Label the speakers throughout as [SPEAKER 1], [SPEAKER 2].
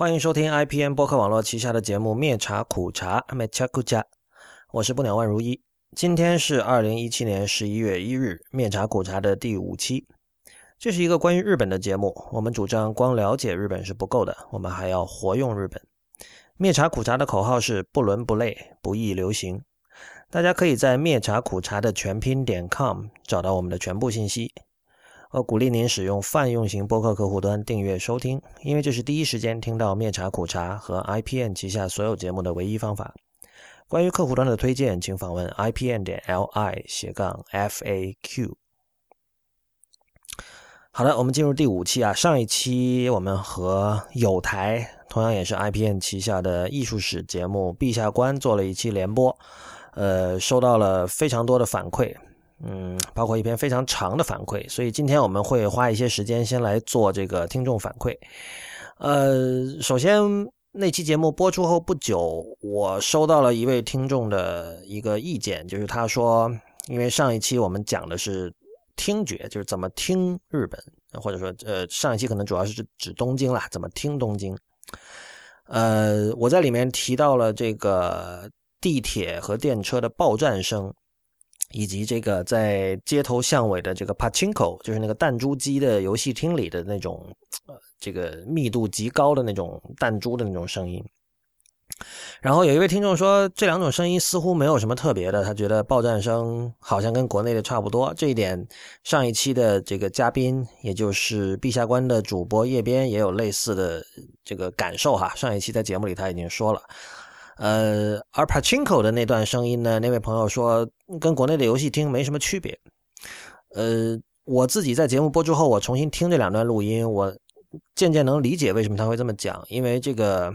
[SPEAKER 1] 欢迎收听 IPN 播客网络旗下的节目《灭茶苦茶》（灭茶苦茶），我是不鸟万如一。今天是二零一七年十一月一日，《灭茶苦茶》的第五期。这是一个关于日本的节目。我们主张光了解日本是不够的，我们还要活用日本。灭茶苦茶的口号是“不伦不类，不易流行”。大家可以在灭茶苦茶的全拼点 com 找到我们的全部信息。我鼓励您使用泛用型播客客户端订阅收听，因为这是第一时间听到灭茶苦茶和 IPN 旗下所有节目的唯一方法。关于客户端的推荐，请访问 IPN 点 LI 斜杠 FAQ。好的，我们进入第五期啊。上一期我们和有台，同样也是 IPN 旗下的艺术史节目《陛下观》做了一期联播，呃，收到了非常多的反馈。嗯，包括一篇非常长的反馈，所以今天我们会花一些时间先来做这个听众反馈。呃，首先那期节目播出后不久，我收到了一位听众的一个意见，就是他说，因为上一期我们讲的是听觉，就是怎么听日本，或者说呃上一期可能主要是指指东京啦，怎么听东京。呃，我在里面提到了这个地铁和电车的报站声。以及这个在街头巷尾的这个 pachinko，就是那个弹珠机的游戏厅里的那种，呃，这个密度极高的那种弹珠的那种声音。然后有一位听众说，这两种声音似乎没有什么特别的，他觉得爆战声好像跟国内的差不多。这一点，上一期的这个嘉宾，也就是陛下官的主播叶边也有类似的这个感受哈。上一期在节目里他已经说了。呃，而 Pachinko 的那段声音呢？那位朋友说跟国内的游戏厅没什么区别。呃，我自己在节目播出后，我重新听这两段录音，我渐渐能理解为什么他会这么讲。因为这个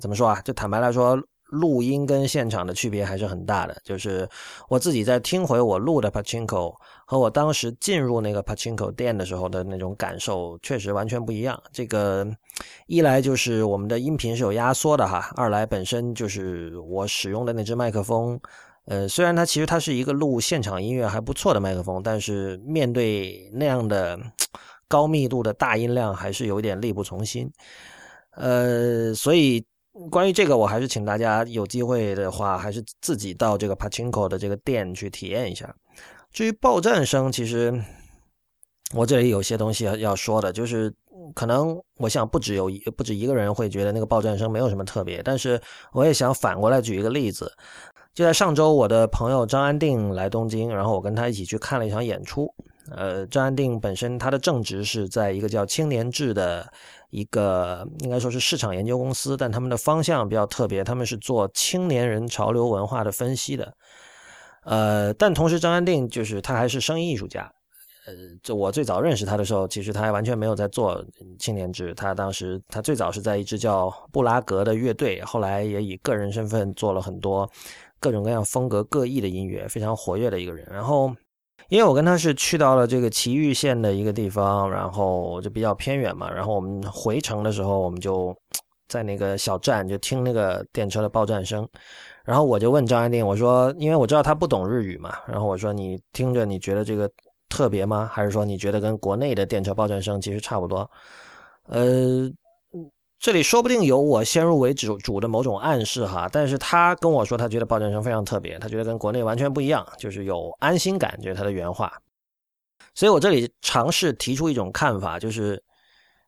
[SPEAKER 1] 怎么说啊？就坦白来说。录音跟现场的区别还是很大的，就是我自己在听回我录的 Pachinko 和我当时进入那个 Pachinko 店的时候的那种感受，确实完全不一样。这个一来就是我们的音频是有压缩的哈，二来本身就是我使用的那只麦克风，呃，虽然它其实它是一个录现场音乐还不错的麦克风，但是面对那样的高密度的大音量，还是有点力不从心。呃，所以。关于这个，我还是请大家有机会的话，还是自己到这个 Pachinko 的这个店去体验一下。至于爆战声，其实我这里有些东西要要说的，就是可能我想不只有一不止一个人会觉得那个爆战声没有什么特别，但是我也想反过来举一个例子。就在上周，我的朋友张安定来东京，然后我跟他一起去看了一场演出。呃，张安定本身他的正职是在一个叫青年志的。一个应该说是市场研究公司，但他们的方向比较特别，他们是做青年人潮流文化的分析的。呃，但同时张安定就是他还是声音艺术家。呃，就我最早认识他的时候，其实他还完全没有在做青年志，他当时他最早是在一支叫布拉格的乐队，后来也以个人身份做了很多各种各样风格各异的音乐，非常活跃的一个人。然后。因为我跟他是去到了这个埼玉县的一个地方，然后就比较偏远嘛。然后我们回程的时候，我们就在那个小站就听那个电车的报站声。然后我就问张安定，我说：“因为我知道他不懂日语嘛，然后我说你听着你觉得这个特别吗？还是说你觉得跟国内的电车报站声其实差不多？”呃。这里说不定有我先入为主主的某种暗示哈，但是他跟我说他觉得报站声非常特别，他觉得跟国内完全不一样，就是有安心感，这是他的原话。所以我这里尝试提出一种看法，就是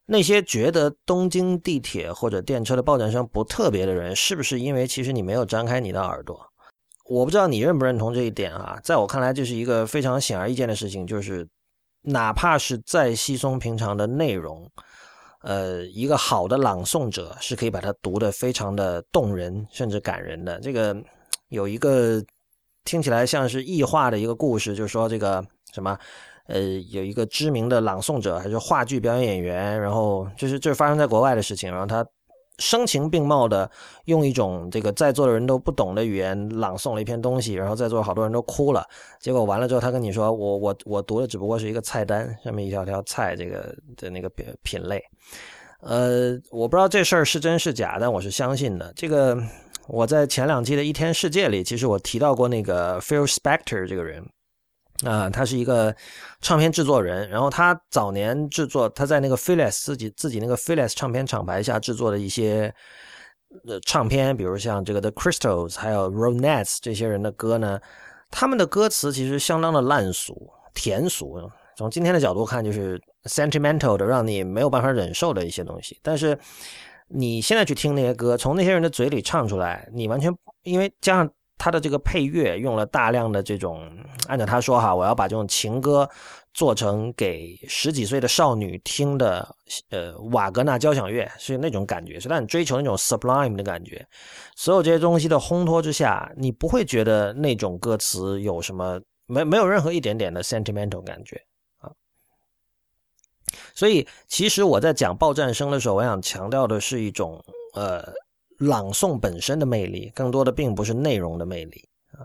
[SPEAKER 1] 那些觉得东京地铁或者电车的报站声不特别的人，是不是因为其实你没有张开你的耳朵？我不知道你认不认同这一点啊，在我看来，这是一个非常显而易见的事情，就是哪怕是再稀松平常的内容。呃，一个好的朗诵者是可以把它读得非常的动人，甚至感人的。这个有一个听起来像是异化的一个故事，就是说这个什么，呃，有一个知名的朗诵者还是话剧表演演员，然后就是就是发生在国外的事情，然后他。声情并茂的用一种这个在座的人都不懂的语言朗诵了一篇东西，然后在座好多人都哭了。结果完了之后，他跟你说：“我我我读的只不过是一个菜单，上面一条条菜这个的那个品品类。”呃，我不知道这事儿是真是假，但我是相信的。这个我在前两季的一天世界里，其实我提到过那个 Phil Spector 这个人。啊，他是一个唱片制作人，然后他早年制作他在那个 Philips 自己自己那个 Philips 唱片厂牌下制作的一些呃唱片，比如像这个 The Crystals 还有 Ronettes 这些人的歌呢，他们的歌词其实相当的烂俗、甜俗，从今天的角度看就是 sentimental 的，让你没有办法忍受的一些东西。但是你现在去听那些歌，从那些人的嘴里唱出来，你完全因为加上。他的这个配乐用了大量的这种，按照他说哈，我要把这种情歌做成给十几岁的少女听的，呃，瓦格纳交响乐是那种感觉，是让你追求那种 sublime 的感觉。所有这些东西的烘托之下，你不会觉得那种歌词有什么没没有任何一点点的 sentimental 感觉啊。所以，其实我在讲爆战声的时候，我想强调的是一种呃。朗诵本身的魅力，更多的并不是内容的魅力啊。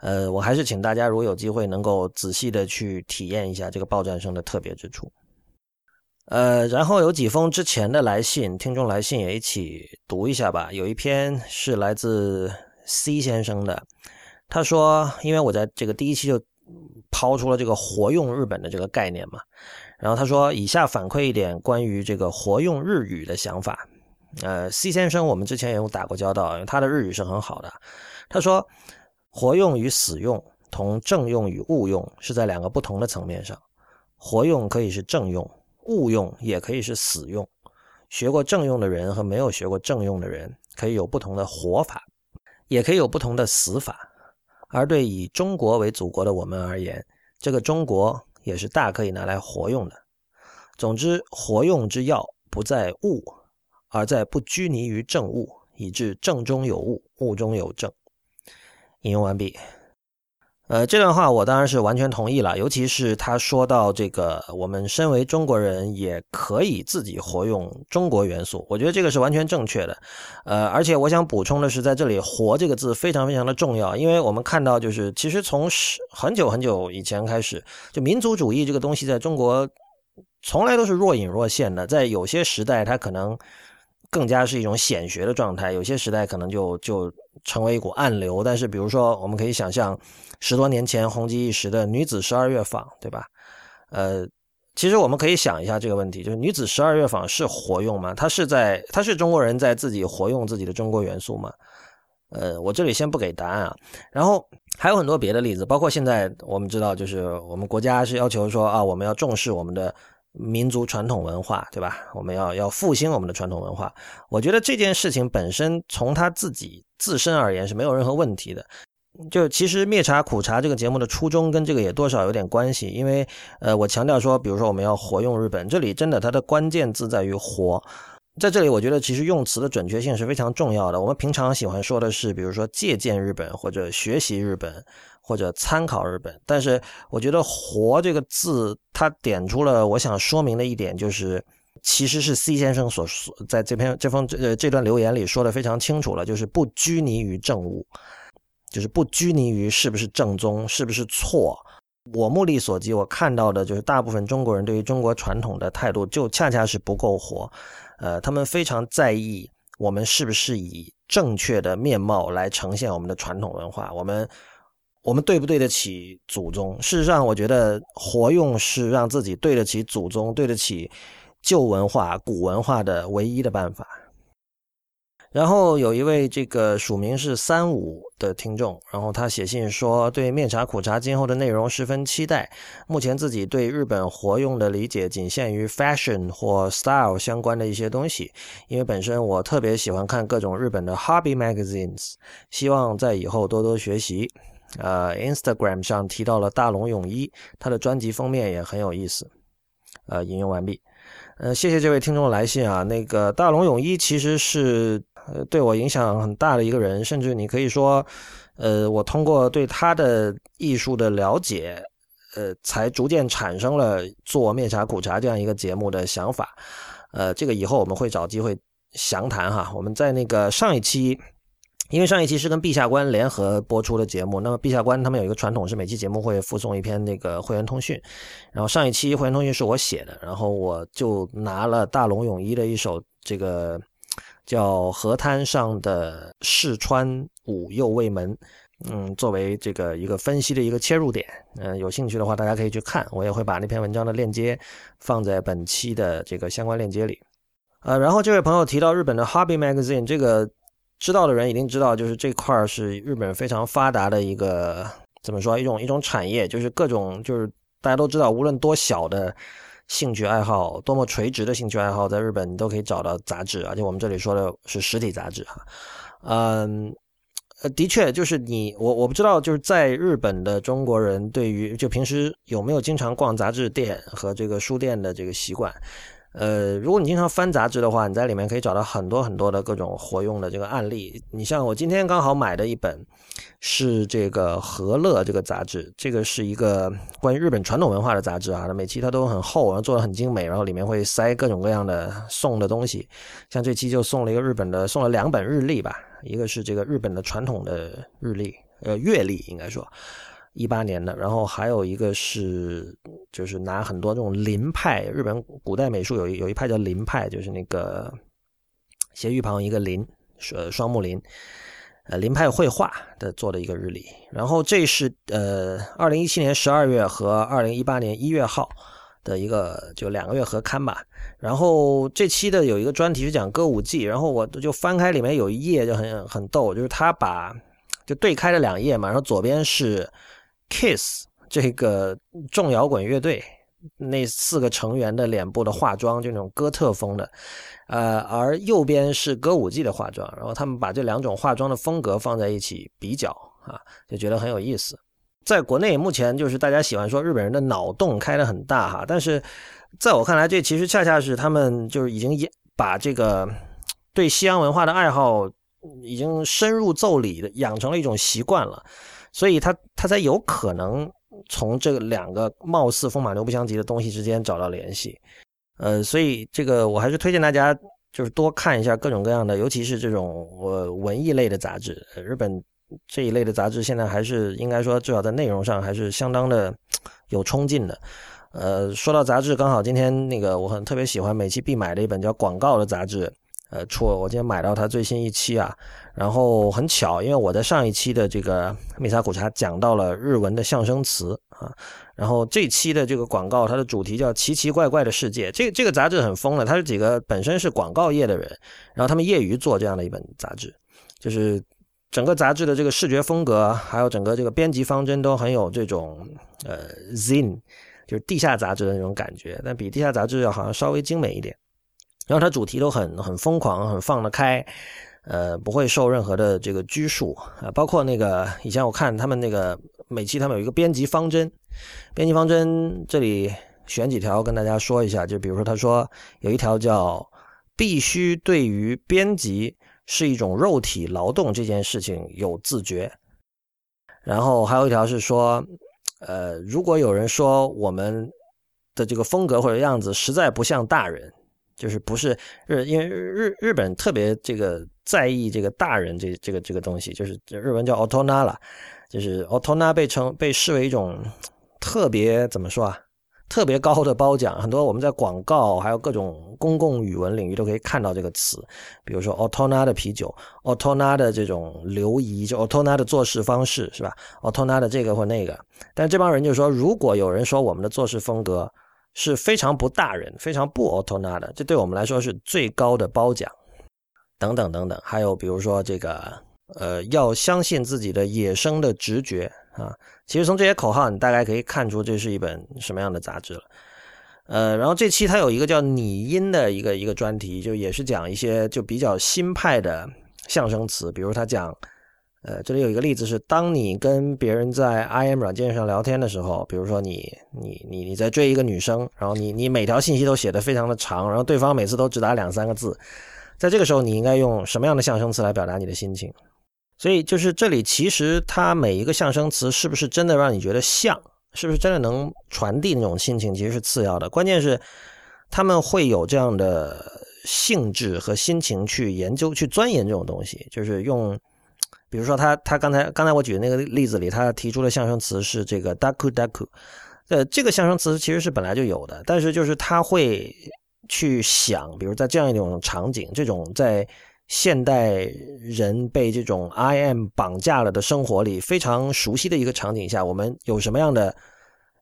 [SPEAKER 1] 呃，我还是请大家如果有机会能够仔细的去体验一下这个报战声的特别之处。呃，然后有几封之前的来信，听众来信也一起读一下吧。有一篇是来自 C 先生的，他说，因为我在这个第一期就抛出了这个活用日本的这个概念嘛，然后他说，以下反馈一点关于这个活用日语的想法。呃，C 先生，我们之前也有打过交道，因为他的日语是很好的。他说，活用与死用同正用与误用是在两个不同的层面上。活用可以是正用，误用也可以是死用。学过正用的人和没有学过正用的人，可以有不同的活法，也可以有不同的死法。而对以中国为祖国的我们而言，这个中国也是大可以拿来活用的。总之，活用之要不在物。而在不拘泥于正物，以致正中有物，物中有正。引用完毕。呃，这段话我当然是完全同意了，尤其是他说到这个，我们身为中国人也可以自己活用中国元素，我觉得这个是完全正确的。呃，而且我想补充的是，在这里“活”这个字非常非常的重要，因为我们看到就是，其实从很久很久以前开始，就民族主义这个东西在中国从来都是若隐若现的，在有些时代它可能。更加是一种显学的状态，有些时代可能就就成为一股暗流。但是，比如说，我们可以想象十多年前红极一时的女子十二乐坊，对吧？呃，其实我们可以想一下这个问题：就是女子十二乐坊是活用吗？它是在，它是中国人在自己活用自己的中国元素吗？呃，我这里先不给答案啊。然后还有很多别的例子，包括现在我们知道，就是我们国家是要求说啊，我们要重视我们的。民族传统文化，对吧？我们要要复兴我们的传统文化。我觉得这件事情本身从他自己自身而言是没有任何问题的。就其实灭茶苦茶这个节目的初衷跟这个也多少有点关系，因为呃，我强调说，比如说我们要活用日本，这里真的它的关键字在于活。在这里，我觉得其实用词的准确性是非常重要的。我们平常喜欢说的是，比如说借鉴日本或者学习日本。或者参考日本，但是我觉得“活”这个字，它点出了我想说明的一点，就是其实是 C 先生所说，在这篇这封呃这段留言里说的非常清楚了，就是不拘泥于正物，就是不拘泥于是不是正宗，是不是错。我目力所及，我看到的就是大部分中国人对于中国传统的态度，就恰恰是不够活。呃，他们非常在意我们是不是以正确的面貌来呈现我们的传统文化，我们。我们对不对得起祖宗？事实上，我觉得活用是让自己对得起祖宗、对得起旧文化、古文化的唯一的办法。然后有一位这个署名是三五的听众，然后他写信说，对面茶苦茶今后的内容十分期待。目前自己对日本活用的理解仅限于 fashion 或 style 相关的一些东西，因为本身我特别喜欢看各种日本的 hobby magazines，希望在以后多多学习。呃，Instagram 上提到了大龙泳衣，他的专辑封面也很有意思。呃，引用完毕。呃，谢谢这位听众来信啊。那个大龙泳衣其实是呃对我影响很大的一个人，甚至你可以说，呃，我通过对他的艺术的了解，呃，才逐渐产生了做面茶苦茶这样一个节目的想法。呃，这个以后我们会找机会详谈哈。我们在那个上一期。因为上一期是跟陛下官联合播出的节目，那么陛下官他们有一个传统是每期节目会附送一篇那个会员通讯，然后上一期会员通讯是我写的，然后我就拿了大龙泳衣的一首这个叫《河滩上的试川舞右卫门》嗯，作为这个一个分析的一个切入点。嗯，有兴趣的话，大家可以去看，我也会把那篇文章的链接放在本期的这个相关链接里。呃，然后这位朋友提到日本的 Hobby Magazine，这个知道的人一定知道，就是这块儿是日本非常发达的一个怎么说一种一种产业，就是各种就是大家都知道，无论多小的。兴趣爱好多么垂直的兴趣爱好，在日本你都可以找到杂志，而且我们这里说的是实体杂志哈。嗯，呃，的确就是你我我不知道，就是在日本的中国人对于就平时有没有经常逛杂志店和这个书店的这个习惯。呃，如果你经常翻杂志的话，你在里面可以找到很多很多的各种活用的这个案例。你像我今天刚好买的一本，是这个和乐这个杂志，这个是一个关于日本传统文化的杂志啊。每期它都很厚，然后做的很精美，然后里面会塞各种各样的送的东西。像这期就送了一个日本的，送了两本日历吧，一个是这个日本的传统的日历，呃，月历应该说。一八年的，然后还有一个是，就是拿很多这种林派，日本古代美术有一有一派叫林派，就是那个斜玉旁一个林，呃双木林，呃林派绘画的做的一个日历。然后这是呃二零一七年十二月和二零一八年一月号的一个就两个月合刊吧。然后这期的有一个专题是讲歌舞伎，然后我就翻开里面有一页就很很逗，就是他把就对开了两页嘛，然后左边是。Kiss 这个重摇滚乐队那四个成员的脸部的化妆就那种哥特风的，呃，而右边是歌舞伎的化妆，然后他们把这两种化妆的风格放在一起比较啊，就觉得很有意思。在国内目前就是大家喜欢说日本人的脑洞开得很大哈，但是在我看来，这其实恰恰是他们就是已经把这个对西洋文化的爱好已经深入奏理的养成了一种习惯了。所以他他才有可能从这两个貌似风马牛不相及的东西之间找到联系，呃，所以这个我还是推荐大家就是多看一下各种各样的，尤其是这种呃文艺类的杂志。日本这一类的杂志现在还是应该说至少在内容上还是相当的有冲劲的。呃，说到杂志，刚好今天那个我很特别喜欢每期必买的一本叫《广告》的杂志。呃，出我今天买到它最新一期啊，然后很巧，因为我在上一期的这个密萨苦茶讲到了日文的象声词啊，然后这期的这个广告，它的主题叫奇奇怪怪的世界。这这个杂志很疯的，它是几个本身是广告业的人，然后他们业余做这样的一本杂志，就是整个杂志的这个视觉风格，还有整个这个编辑方针都很有这种呃 zin，就是地下杂志的那种感觉，但比地下杂志要好像稍微精美一点。然后它主题都很很疯狂，很放得开，呃，不会受任何的这个拘束啊。包括那个以前我看他们那个每期他们有一个编辑方针，编辑方针这里选几条跟大家说一下，就比如说他说有一条叫必须对于编辑是一种肉体劳动这件事情有自觉，然后还有一条是说，呃，如果有人说我们的这个风格或者样子实在不像大人。就是不是日，因为日日本特别这个在意这个大人这这个这个东西，就是日文叫 otona 就是 otona 被称被视为一种特别怎么说啊，特别高的褒奖。很多我们在广告还有各种公共语文领域都可以看到这个词，比如说 otona 的啤酒，otona 的这种流仪，就 otona 的做事方式是吧？otona 的这个或那个，但这帮人就说，如果有人说我们的做事风格。是非常不大人、非常不 otona 的，这对我们来说是最高的褒奖。等等等等，还有比如说这个，呃，要相信自己的野生的直觉啊。其实从这些口号，你大概可以看出这是一本什么样的杂志了。呃，然后这期它有一个叫拟音的一个一个专题，就也是讲一些就比较新派的象声词，比如他讲。呃，这里有一个例子是，当你跟别人在 IM 软件上聊天的时候，比如说你你你你在追一个女生，然后你你每条信息都写的非常的长，然后对方每次都只打两三个字，在这个时候你应该用什么样的象声词来表达你的心情？所以就是这里其实它每一个象声词是不是真的让你觉得像，是不是真的能传递那种心情，其实是次要的，关键是他们会有这样的性质和心情去研究去钻研这种东西，就是用。比如说，他他刚才刚才我举的那个例子里，他提出的象声词是这个 daku daku，呃，这个象声词其实是本来就有的，但是就是他会去想，比如在这样一种场景，这种在现代人被这种 IM 绑架了的生活里非常熟悉的一个场景下，我们有什么样的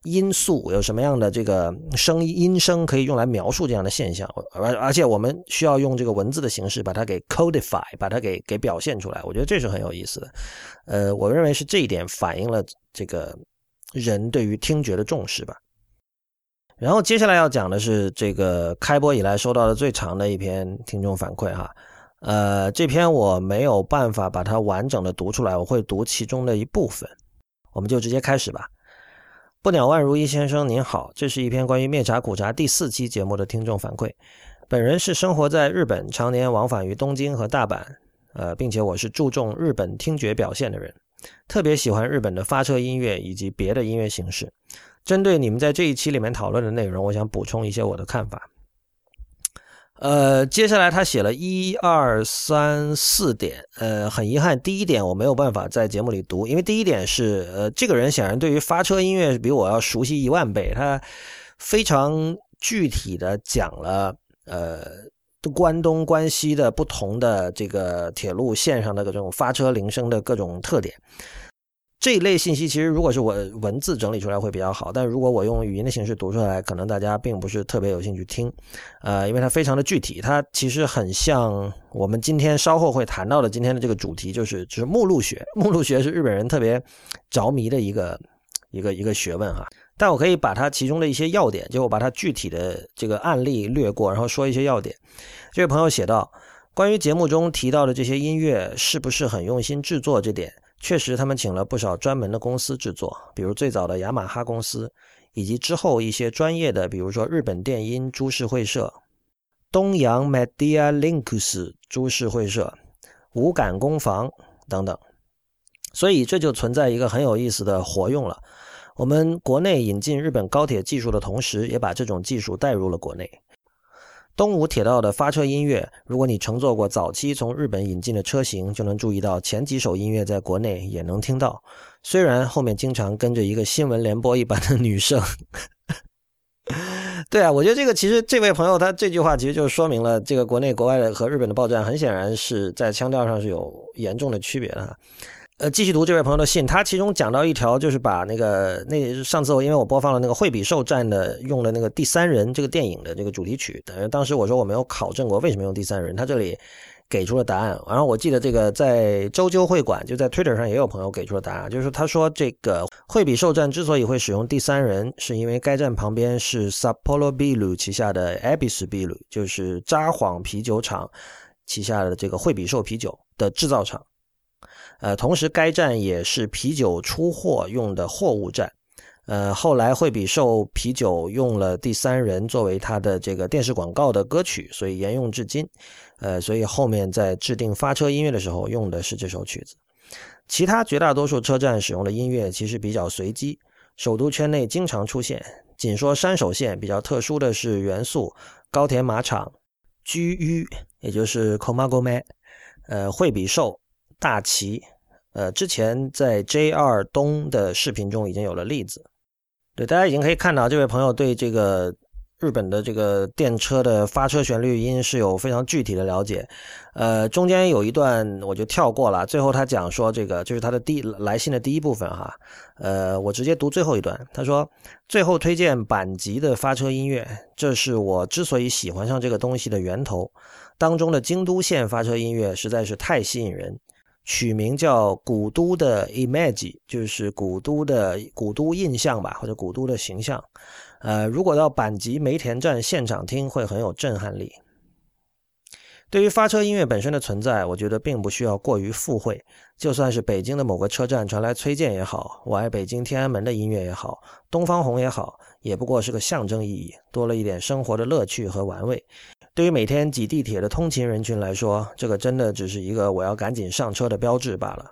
[SPEAKER 1] 因素，有什么样的这个声音声可以用来描述这样的现象？而而且我们需要用这个文字的形式把它给 codify，把它给给表现出来。我觉得这是很有意思的。呃，我认为是这一点反映了这个人对于听觉的重视吧。然后接下来要讲的是这个开播以来收到的最长的一篇听众反馈哈。呃，这篇我没有办法把它完整的读出来，我会读其中的一部分。我们就直接开始吧。不鸟万如一先生您好，这是一篇关于灭茶苦茶第四期节目的听众反馈。本人是生活在日本，常年往返于东京和大阪，呃，并且我是注重日本听觉表现的人，特别喜欢日本的发车音乐以及别的音乐形式。针对你们在这一期里面讨论的内容，我想补充一些我的看法。呃，接下来他写了一二三四点，呃，很遗憾，第一点我没有办法在节目里读，因为第一点是，呃，这个人显然对于发车音乐比我要熟悉一万倍，他非常具体的讲了，呃，关东、关西的不同的这个铁路线上的各种发车铃声的各种特点。这一类信息其实如果是我文字整理出来会比较好，但如果我用语音的形式读出来，可能大家并不是特别有兴趣听，呃，因为它非常的具体，它其实很像我们今天稍后会谈到的今天的这个主题，就是就是目录学。目录学是日本人特别着迷的一个一个一个学问哈，但我可以把它其中的一些要点，就我把它具体的这个案例略过，然后说一些要点。这位朋友写道，关于节目中提到的这些音乐是不是很用心制作这点。确实，他们请了不少专门的公司制作，比如最早的雅马哈公司，以及之后一些专业的，比如说日本电音株式会社、东洋 Media Links 株式会社、无感工坊等等。所以这就存在一个很有意思的活用了。我们国内引进日本高铁技术的同时，也把这种技术带入了国内。东武铁道的发车音乐，如果你乘坐过早期从日本引进的车型，就能注意到前几首音乐在国内也能听到。虽然后面经常跟着一个新闻联播一般的女声。对啊，我觉得这个其实这位朋友他这句话其实就是说明了这个国内国外的和日本的报站很显然是在腔调上是有严重的区别的。呃，继续读这位朋友的信，他其中讲到一条，就是把那个那上次我因为我播放了那个惠比寿站的用的那个第三人这个电影的这个主题曲，等于当时我说我没有考证过为什么用第三人，他这里给出了答案。然后我记得这个在周究会馆就在 Twitter 上也有朋友给出了答案，就是他说这个惠比寿站之所以会使用第三人，是因为该站旁边是 Sapporo Bilu 旗下的 Abyss Bilu，就是札幌啤酒厂旗下的这个惠比寿啤酒的制造厂。呃，同时该站也是啤酒出货用的货物站。呃，后来惠比寿啤酒用了第三人作为它的这个电视广告的歌曲，所以沿用至今。呃，所以后面在制定发车音乐的时候用的是这首曲子。其他绝大多数车站使用的音乐其实比较随机，首都圈内经常出现。仅说山手线比较特殊的是元素、高田马场、居于，也就是 Komagome，呃，惠比寿、大崎。呃，之前在 J2 东的视频中已经有了例子，对，大家已经可以看到，这位朋友对这个日本的这个电车的发车旋律音是有非常具体的了解。呃，中间有一段我就跳过了，最后他讲说这个就是他的第来信的第一部分哈。呃，我直接读最后一段，他说最后推荐阪急的发车音乐，这是我之所以喜欢上这个东西的源头，当中的京都线发车音乐实在是太吸引人。取名叫古都的 image，就是古都的古都印象吧，或者古都的形象。呃，如果到阪急梅田站现场听，会很有震撼力。对于发车音乐本身的存在，我觉得并不需要过于附会。就算是北京的某个车站传来崔健也好，我爱北京天安门的音乐也好，东方红也好，也不过是个象征意义，多了一点生活的乐趣和玩味。对于每天挤地铁的通勤人群来说，这个真的只是一个我要赶紧上车的标志罢了。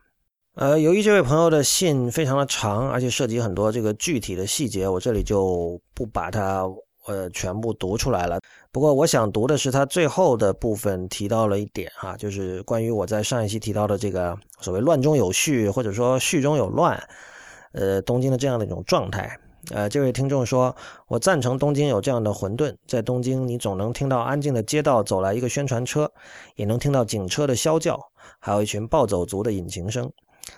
[SPEAKER 1] 呃，由于这位朋友的信非常的长，而且涉及很多这个具体的细节，我这里就不把它呃全部读出来了。不过我想读的是他最后的部分提到了一点哈，就是关于我在上一期提到的这个所谓“乱中有序”或者说“序中有乱”，呃，东京的这样的一种状态。呃，这位听众说，我赞成东京有这样的混沌，在东京你总能听到安静的街道走来一个宣传车，也能听到警车的啸叫，还有一群暴走族的引擎声。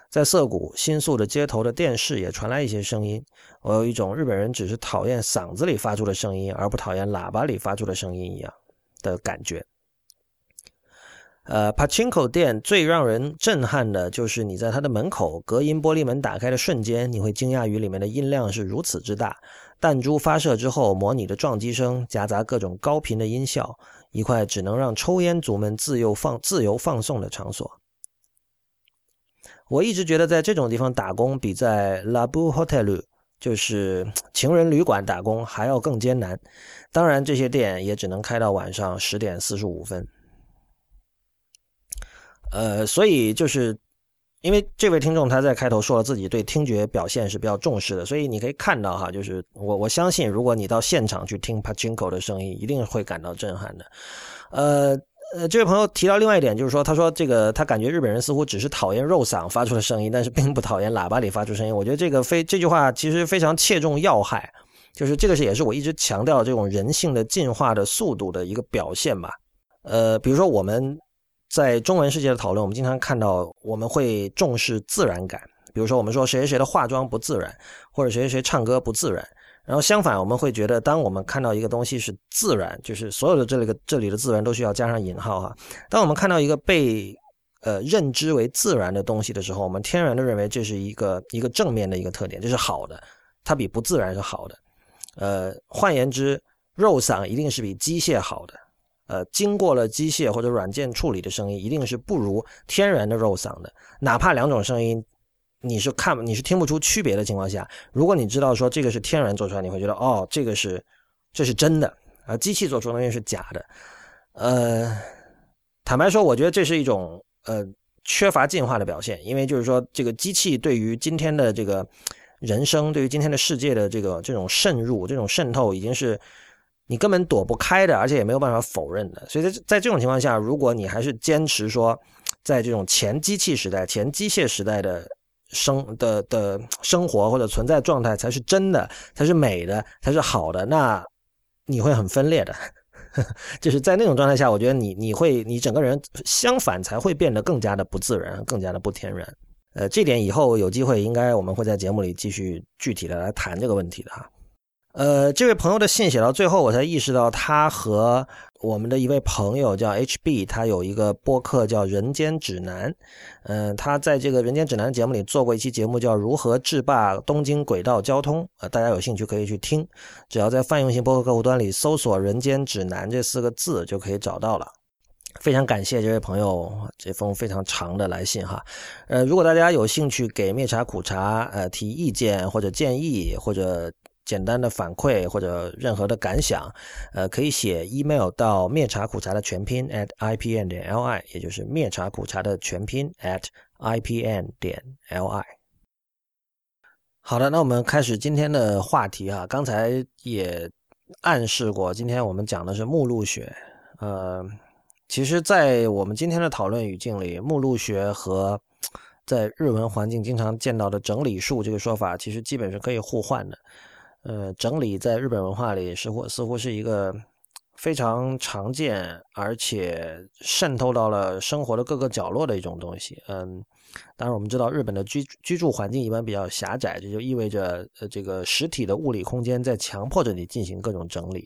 [SPEAKER 1] 在涩谷新宿的街头的电视也传来一些声音，我有一种日本人只是讨厌嗓子里发出的声音，而不讨厌喇叭里发出的声音一样的感觉。呃，Pachinko 店最让人震撼的就是你在它的门口隔音玻璃门打开的瞬间，你会惊讶于里面的音量是如此之大。弹珠发射之后模拟的撞击声，夹杂各种高频的音效，一块只能让抽烟族们自由放自由放送的场所。我一直觉得在这种地方打工比在 Labu Hotel 就是 情人旅馆打工还要更艰难。当然，这些店也只能开到晚上十点四十五分。呃，所以就是因为这位听众他在开头说了自己对听觉表现是比较重视的，所以你可以看到哈，就是我我相信，如果你到现场去听 Pachinko 的声音，一定会感到震撼的。呃呃，这位朋友提到另外一点，就是说，他说这个他感觉日本人似乎只是讨厌肉嗓发出的声音，但是并不讨厌喇叭里发出声音。我觉得这个非这句话其实非常切中要害，就是这个是也是我一直强调这种人性的进化的速度的一个表现吧。呃，比如说我们。在中文世界的讨论，我们经常看到我们会重视自然感，比如说我们说谁谁谁的化妆不自然，或者谁谁谁唱歌不自然。然后相反，我们会觉得，当我们看到一个东西是自然，就是所有的这里个这里的自然都需要加上引号哈。当我们看到一个被呃认知为自然的东西的时候，我们天然的认为这是一个一个正面的一个特点，这是好的，它比不自然是好的。呃，换言之，肉嗓一定是比机械好的。呃，经过了机械或者软件处理的声音，一定是不如天然的肉嗓的。哪怕两种声音，你是看你是听不出区别的情况下，如果你知道说这个是天然做出来，你会觉得哦，这个是这是真的啊，机器做出的东西是假的。呃，坦白说，我觉得这是一种呃缺乏进化的表现，因为就是说，这个机器对于今天的这个人生，对于今天的世界的这个这种渗入、这种渗透，已经是。你根本躲不开的，而且也没有办法否认的。所以在在这种情况下，如果你还是坚持说，在这种前机器时代、前机械时代的生的的生活或者存在状态才是真的，才是美的，才是好的，那你会很分裂的。就是在那种状态下，我觉得你你会你整个人相反才会变得更加的不自然，更加的不天然。呃，这点以后有机会应该我们会在节目里继续具体的来谈这个问题的哈。呃，这位朋友的信写到最后，我才意识到他和我们的一位朋友叫 HB，他有一个播客叫《人间指南》。嗯，他在这个《人间指南》节目里做过一期节目，叫《如何制霸东京轨道交通》。呃，大家有兴趣可以去听，只要在泛用型播客客户端里搜索“人间指南”这四个字就可以找到了。非常感谢这位朋友这封非常长的来信哈。呃，如果大家有兴趣给灭茶苦茶呃提意见或者建议或者。简单的反馈或者任何的感想，呃，可以写 email 到灭茶苦茶的全拼 at ipn 点 li，也就是灭茶苦茶的全拼 at ipn 点 li。好的，那我们开始今天的话题啊。刚才也暗示过，今天我们讲的是目录学。呃，其实，在我们今天的讨论语境里，目录学和在日文环境经常见到的整理术这个说法，其实基本是可以互换的。呃，整理在日本文化里似乎似乎是一个非常常见，而且渗透到了生活的各个角落的一种东西。嗯，当然我们知道日本的居居住环境一般比较狭窄，这就意味着呃这个实体的物理空间在强迫着你进行各种整理。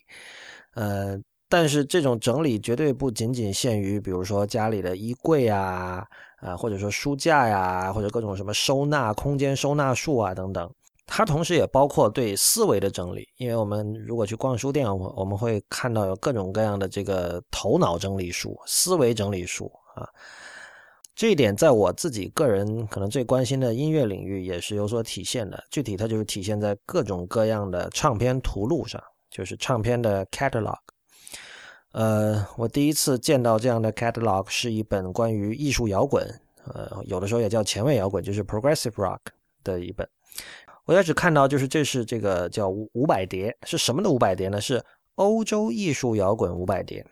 [SPEAKER 1] 呃，但是这种整理绝对不仅仅限于，比如说家里的衣柜啊，啊或者说书架呀，或者各种什么收纳空间收纳术啊等等。它同时也包括对思维的整理，因为我们如果去逛书店，我我们会看到有各种各样的这个头脑整理书、思维整理书啊。这一点在我自己个人可能最关心的音乐领域也是有所体现的。具体它就是体现在各种各样的唱片图录上，就是唱片的 catalog。呃，我第一次见到这样的 catalog 是一本关于艺术摇滚，呃，有的时候也叫前卫摇滚，就是 progressive rock 的一本。我也只看到，就是这是这个叫五五百碟，是什么的五百碟呢？是欧洲艺术摇滚五百碟。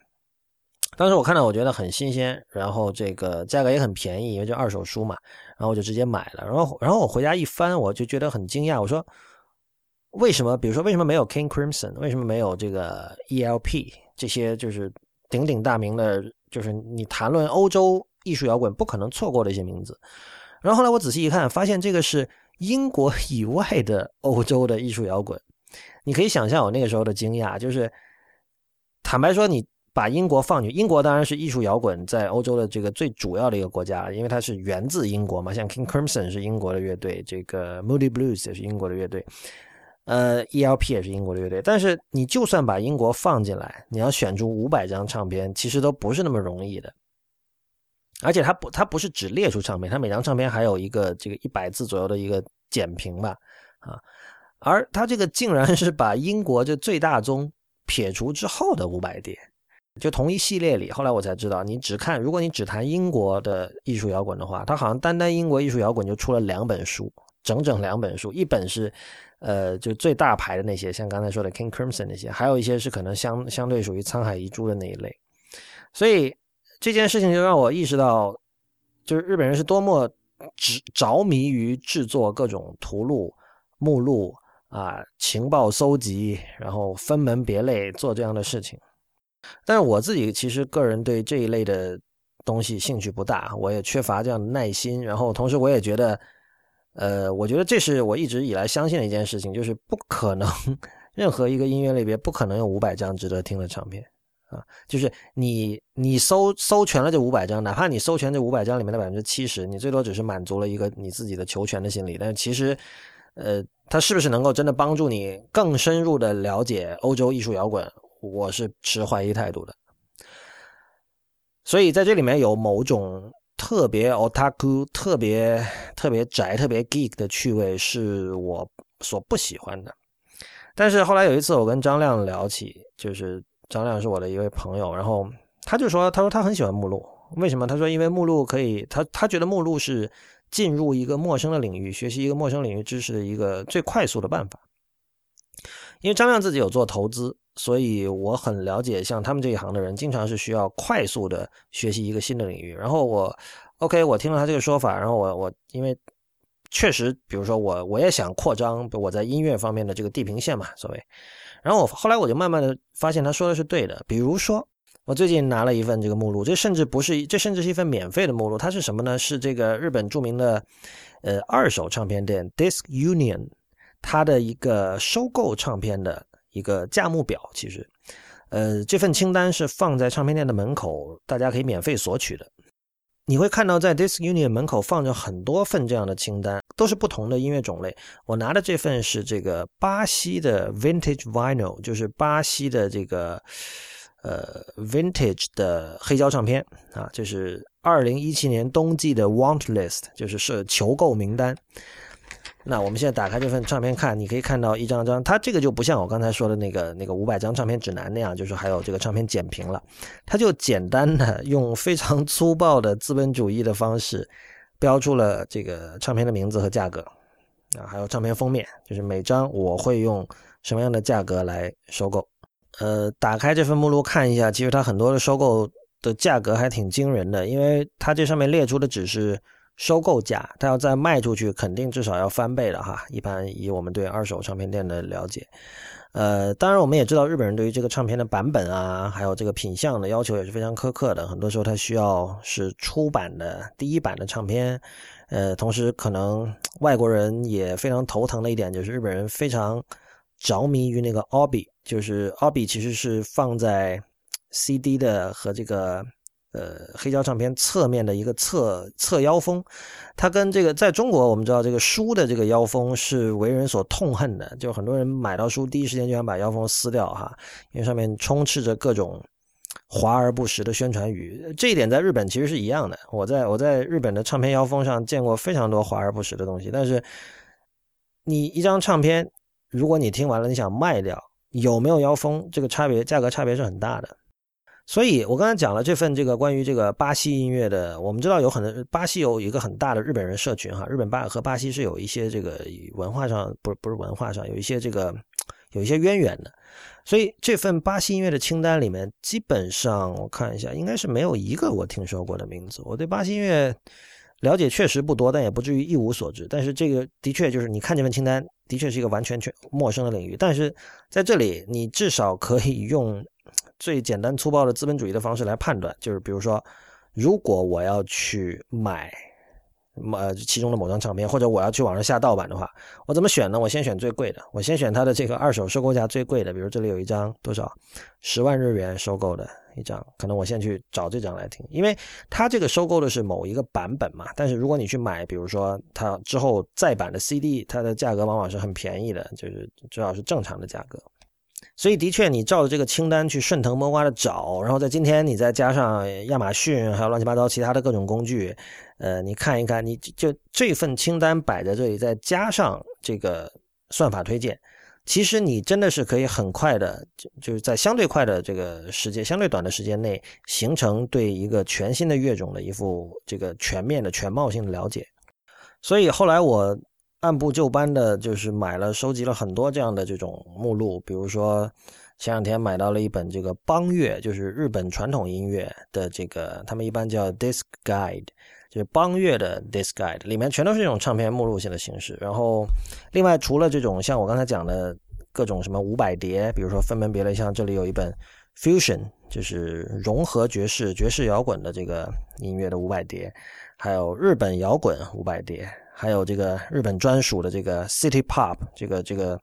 [SPEAKER 1] 当时我看到，我觉得很新鲜，然后这个价格也很便宜，因为就二手书嘛，然后我就直接买了。然后，然后我回家一翻，我就觉得很惊讶，我说：“为什么？比如说，为什么没有 King Crimson？为什么没有这个 ELP？这些就是鼎鼎大名的，就是你谈论欧洲艺术摇滚不可能错过的一些名字。然后后来我仔细一看，发现这个是英国以外的欧洲的艺术摇滚。你可以想象我那个时候的惊讶，就是坦白说，你把英国放进英国，当然是艺术摇滚在欧洲的这个最主要的一个国家，因为它是源自英国嘛。像 King Crimson 是英国的乐队，这个 Moody Blues 也是英国的乐队。呃，ELP 也是英国的乐队，但是你就算把英国放进来，你要选出五百张唱片，其实都不是那么容易的。而且它不，它不是只列出唱片，它每张唱片还有一个这个一百字左右的一个简评吧，啊，而它这个竟然是把英国这最大宗撇除之后的五百碟，就同一系列里，后来我才知道，你只看，如果你只谈英国的艺术摇滚的话，它好像单单英国艺术摇滚就出了两本书，整整两本书，一本是。呃，就最大牌的那些，像刚才说的 King Crimson 那些，还有一些是可能相相对属于沧海遗珠的那一类。所以这件事情就让我意识到，就是日本人是多么执着迷于制作各种图录、目录啊、情报搜集，然后分门别类做这样的事情。但是我自己其实个人对这一类的东西兴趣不大，我也缺乏这样的耐心。然后同时我也觉得。呃，我觉得这是我一直以来相信的一件事情，就是不可能 任何一个音乐类别不可能有五百张值得听的唱片啊。就是你你搜搜全了这五百张，哪怕你搜全这五百张里面的百分之七十，你最多只是满足了一个你自己的求全的心理。但是其实，呃，它是不是能够真的帮助你更深入的了解欧洲艺术摇滚，我是持怀疑态度的。所以在这里面有某种。特别 otaku、特别特别宅、特别 geek 的趣味是我所不喜欢的。但是后来有一次，我跟张亮聊起，就是张亮是我的一位朋友，然后他就说：“他说他很喜欢目录，为什么？他说因为目录可以，他他觉得目录是进入一个陌生的领域、学习一个陌生领域知识的一个最快速的办法。因为张亮自己有做投资。”所以我很了解，像他们这一行的人，经常是需要快速的学习一个新的领域。然后我，OK，我听了他这个说法，然后我我因为确实，比如说我我也想扩张我在音乐方面的这个地平线嘛，所谓。然后我后来我就慢慢的发现他说的是对的。比如说，我最近拿了一份这个目录，这甚至不是，这甚至是一份免费的目录。它是什么呢？是这个日本著名的呃二手唱片店 Disc Union，它的一个收购唱片的。一个价目表，其实，呃，这份清单是放在唱片店的门口，大家可以免费索取的。你会看到在 Disc Union 门口放着很多份这样的清单，都是不同的音乐种类。我拿的这份是这个巴西的 Vintage Vinyl，就是巴西的这个呃 Vintage 的黑胶唱片啊，这是二零一七年冬季的 Want List，就是是求购名单。那我们现在打开这份唱片看，你可以看到一张张，它这个就不像我刚才说的那个那个五百张唱片指南那样，就是还有这个唱片简评了，它就简单的用非常粗暴的资本主义的方式标注了这个唱片的名字和价格，啊，还有唱片封面，就是每张我会用什么样的价格来收购。呃，打开这份目录看一下，其实它很多的收购的价格还挺惊人的，因为它这上面列出的只是。收购价，它要再卖出去，肯定至少要翻倍了哈。一般以我们对二手唱片店的了解，呃，当然我们也知道日本人对于这个唱片的版本啊，还有这个品相的要求也是非常苛刻的。很多时候它需要是出版的第一版的唱片，呃，同时可能外国人也非常头疼的一点就是日本人非常着迷于那个 OBI，就是 OBI 其实是放在 CD 的和这个。呃，黑胶唱片侧面的一个侧侧腰封，它跟这个在中国我们知道这个书的这个腰封是为人所痛恨的，就很多人买到书第一时间就想把腰封撕掉哈，因为上面充斥着各种华而不实的宣传语。这一点在日本其实是一样的，我在我在日本的唱片腰封上见过非常多华而不实的东西。但是你一张唱片，如果你听完了你想卖掉，有没有腰封，这个差别价格差别是很大的。所以，我刚才讲了这份这个关于这个巴西音乐的，我们知道有很多巴西有一个很大的日本人社群哈，日本巴和巴西是有一些这个文化上不是不是文化上有一些这个有一些渊源的，所以这份巴西音乐的清单里面，基本上我看一下，应该是没有一个我听说过的名字。我对巴西音乐，了解确实不多，但也不至于一无所知。但是这个的确就是你看这份清单，的确是一个完全全陌生的领域。但是在这里，你至少可以用最简单粗暴的资本主义的方式来判断，就是比如说，如果我要去买。呃，其中的某张唱片，或者我要去网上下盗版的话，我怎么选呢？我先选最贵的，我先选它的这个二手收购价最贵的，比如这里有一张多少，十万日元收购的一张，可能我先去找这张来听，因为它这个收购的是某一个版本嘛。但是如果你去买，比如说它之后再版的 CD，它的价格往往是很便宜的，就是至少是正常的价格。所以的确，你照着这个清单去顺藤摸瓜的找，然后在今天你再加上亚马逊，还有乱七八糟其他的各种工具，呃，你看一看，你就这份清单摆在这里，再加上这个算法推荐，其实你真的是可以很快的，就就是在相对快的这个时间、相对短的时间内，形成对一个全新的乐种的一副这个全面的、全貌性的了解。所以后来我。按部就班的，就是买了、收集了很多这样的这种目录。比如说，前两天买到了一本这个邦乐，就是日本传统音乐的这个，他们一般叫 Disc Guide，就是邦乐的 Disc Guide，里面全都是这种唱片目录型的形式。然后，另外除了这种像我刚才讲的各种什么五百碟，比如说分门别类，像这里有一本 Fusion，就是融合爵士、爵士摇滚的这个音乐的五百碟，还有日本摇滚五百碟。还有这个日本专属的这个 City Pop，这个这个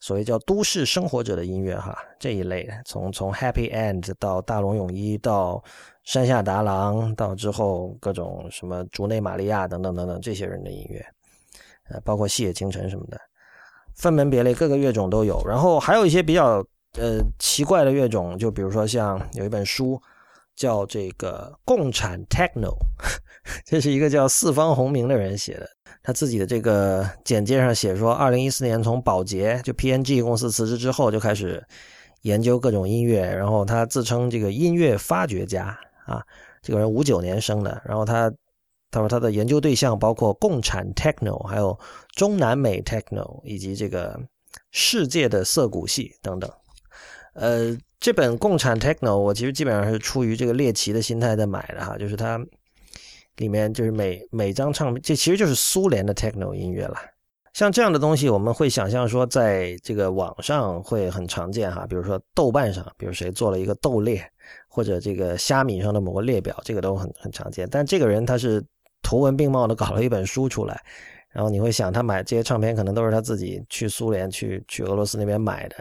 [SPEAKER 1] 所谓叫都市生活者的音乐哈，这一类从从 Happy End 到大龙泳衣到山下达郎到之后各种什么竹内玛利亚等等等等这些人的音乐，呃，包括细野晴臣什么的，分门别类各个乐种都有。然后还有一些比较呃奇怪的乐种，就比如说像有一本书叫这个共产 Techno。这是一个叫四方鸿明的人写的，他自己的这个简介上写说，二零一四年从宝洁就 PNG 公司辞职之后，就开始研究各种音乐，然后他自称这个音乐发掘家啊，这个人五九年生的，然后他他说他的研究对象包括共产 techno，还有中南美 techno，以及这个世界的涩谷系等等。呃，这本共产 techno 我其实基本上是出于这个猎奇的心态在买的哈，就是它。里面就是每每张唱片，这其实就是苏联的 techno 音乐了。像这样的东西，我们会想象说，在这个网上会很常见哈，比如说豆瓣上，比如谁做了一个豆列，或者这个虾米上的某个列表，这个都很很常见。但这个人他是图文并茂的搞了一本书出来，然后你会想，他买这些唱片可能都是他自己去苏联、去去俄罗斯那边买的，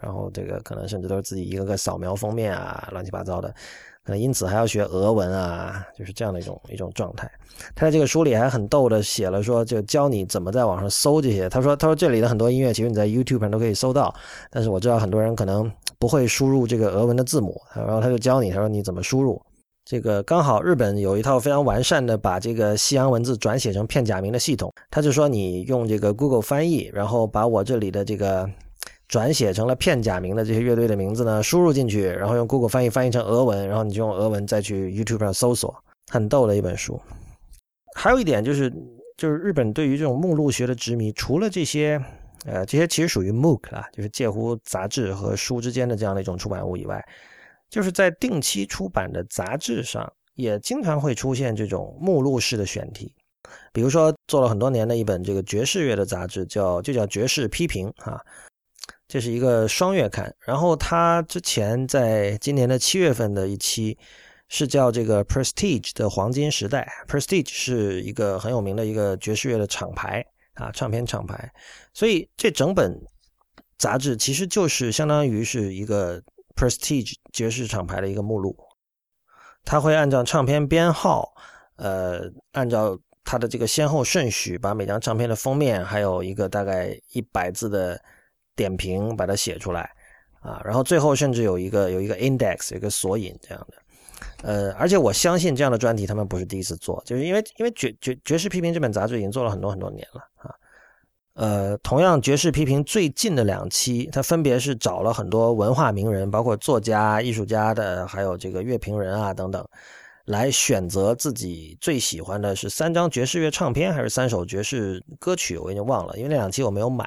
[SPEAKER 1] 然后这个可能甚至都是自己一个个扫描封面啊，乱七八糟的。能因此还要学俄文啊，就是这样的一种一种状态。他在这个书里还很逗的写了说，就教你怎么在网上搜这些。他说，他说这里的很多音乐其实你在 YouTube 上都可以搜到，但是我知道很多人可能不会输入这个俄文的字母，然后他就教你，他说你怎么输入。这个刚好日本有一套非常完善的把这个西洋文字转写成片假名的系统，他就说你用这个 Google 翻译，然后把我这里的这个。转写成了片假名的这些乐队的名字呢，输入进去，然后用 Google 翻译翻译成俄文，然后你就用俄文再去 YouTube 上搜索，很逗的一本书。还有一点就是，就是日本对于这种目录学的执迷，除了这些，呃，这些其实属于 MOOC 啊，就是介乎杂志和书之间的这样的一种出版物以外，就是在定期出版的杂志上，也经常会出现这种目录式的选题。比如说，做了很多年的一本这个爵士乐的杂志，叫就叫爵士批评啊。这是一个双月刊，然后他之前在今年的七月份的一期是叫这个 Prestige 的黄金时代，Prestige 是一个很有名的一个爵士乐的厂牌啊，唱片厂牌，所以这整本杂志其实就是相当于是一个 Prestige 爵士厂牌的一个目录，它会按照唱片编号，呃，按照它的这个先后顺序，把每张唱片的封面还有一个大概一百字的。点评把它写出来，啊，然后最后甚至有一个有一个 index，有一个索引这样的，呃，而且我相信这样的专题他们不是第一次做，就是因为因为爵爵爵士批评这本杂志已经做了很多很多年了啊，呃，同样爵士批评最近的两期，它分别是找了很多文化名人，包括作家、艺术家的，还有这个乐评人啊等等，来选择自己最喜欢的是三张爵士乐唱片还是三首爵士歌曲，我已经忘了，因为那两期我没有买。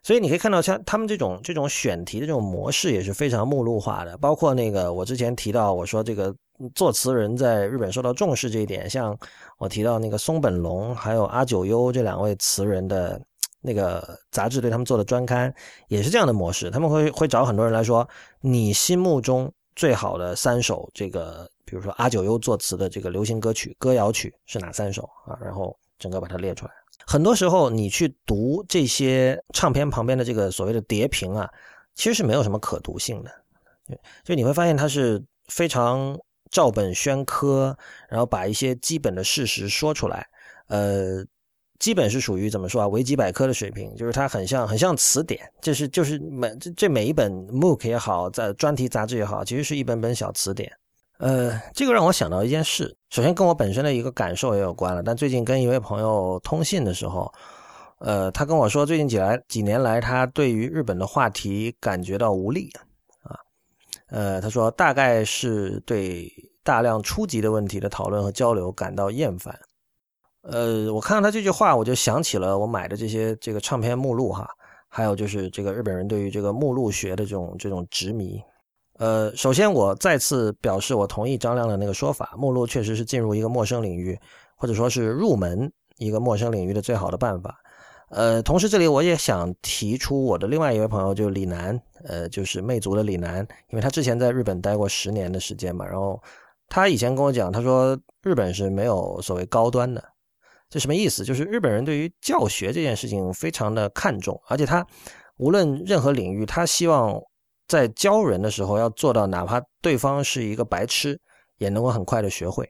[SPEAKER 1] 所以你可以看到，像他们这种这种选题的这种模式也是非常目录化的。包括那个我之前提到，我说这个作词人在日本受到重视这一点，像我提到那个松本龙还有阿九优这两位词人的那个杂志对他们做的专刊，也是这样的模式。他们会会找很多人来说，你心目中最好的三首这个，比如说阿九优作词的这个流行歌曲、歌谣曲是哪三首啊？然后整个把它列出来。很多时候，你去读这些唱片旁边的这个所谓的碟评啊，其实是没有什么可读性的。就你会发现它是非常照本宣科，然后把一些基本的事实说出来。呃，基本是属于怎么说啊？维基百科的水平，就是它很像很像词典。这是就是每这这每一本 MOOC 也好，在专题杂志也好，其实是一本本小词典。呃，这个让我想到一件事。首先跟我本身的一个感受也有关了。但最近跟一位朋友通信的时候，呃，他跟我说，最近几来几年来，他对于日本的话题感觉到无力啊。呃，他说大概是对大量初级的问题的讨论和交流感到厌烦。呃，我看到他这句话，我就想起了我买的这些这个唱片目录哈，还有就是这个日本人对于这个目录学的这种这种执迷。呃，首先我再次表示我同意张亮的那个说法，目录确实是进入一个陌生领域，或者说是入门一个陌生领域的最好的办法。呃，同时这里我也想提出我的另外一位朋友，就是李楠，呃，就是魅族的李楠，因为他之前在日本待过十年的时间嘛，然后他以前跟我讲，他说日本是没有所谓高端的，这什么意思？就是日本人对于教学这件事情非常的看重，而且他无论任何领域，他希望。在教人的时候，要做到哪怕对方是一个白痴，也能够很快的学会。